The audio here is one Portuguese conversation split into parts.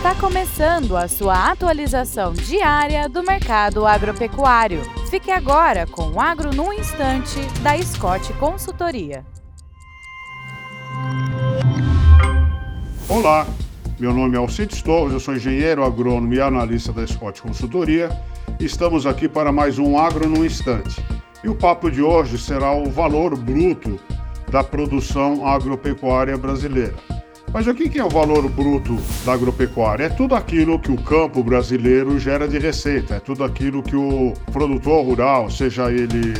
Está começando a sua atualização diária do mercado agropecuário. Fique agora com o Agro no Instante, da Scott Consultoria. Olá, meu nome é Alcides Torres, eu sou engenheiro agrônomo e analista da Scott Consultoria. Estamos aqui para mais um Agro no Instante. E o papo de hoje será o valor bruto da produção agropecuária brasileira. Mas o que é o valor bruto da agropecuária? É tudo aquilo que o campo brasileiro gera de receita, é tudo aquilo que o produtor rural, seja ele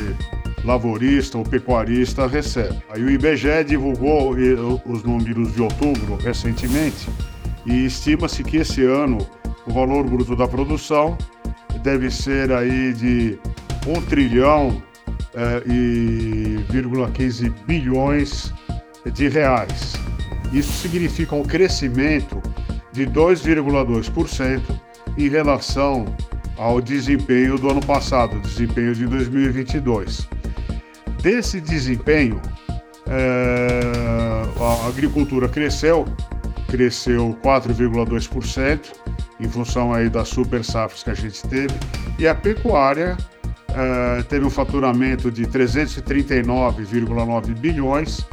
lavorista ou pecuarista, recebe. Aí o IBGE divulgou os números de outubro recentemente e estima-se que esse ano o valor bruto da produção deve ser aí de 1 trilhão é, e 15 bilhões de reais. Isso significa um crescimento de 2,2% em relação ao desempenho do ano passado, desempenho de 2022. Desse desempenho, é, a agricultura cresceu, cresceu 4,2% em função aí das super safras que a gente teve, e a pecuária é, teve um faturamento de 339,9 bilhões,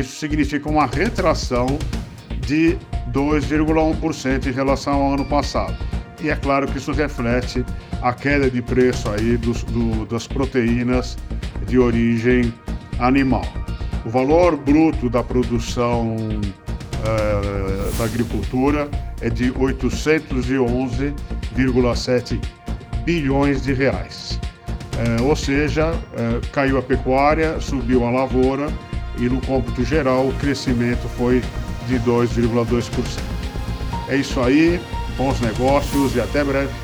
isso significa uma retração de 2,1% em relação ao ano passado. E é claro que isso reflete a queda de preço aí dos, do, das proteínas de origem animal. O valor bruto da produção eh, da agricultura é de 811,7 bilhões de reais. Eh, ou seja, eh, caiu a pecuária, subiu a lavoura e no cômputo geral o crescimento foi de 2,2%. É isso aí, bons negócios e até breve.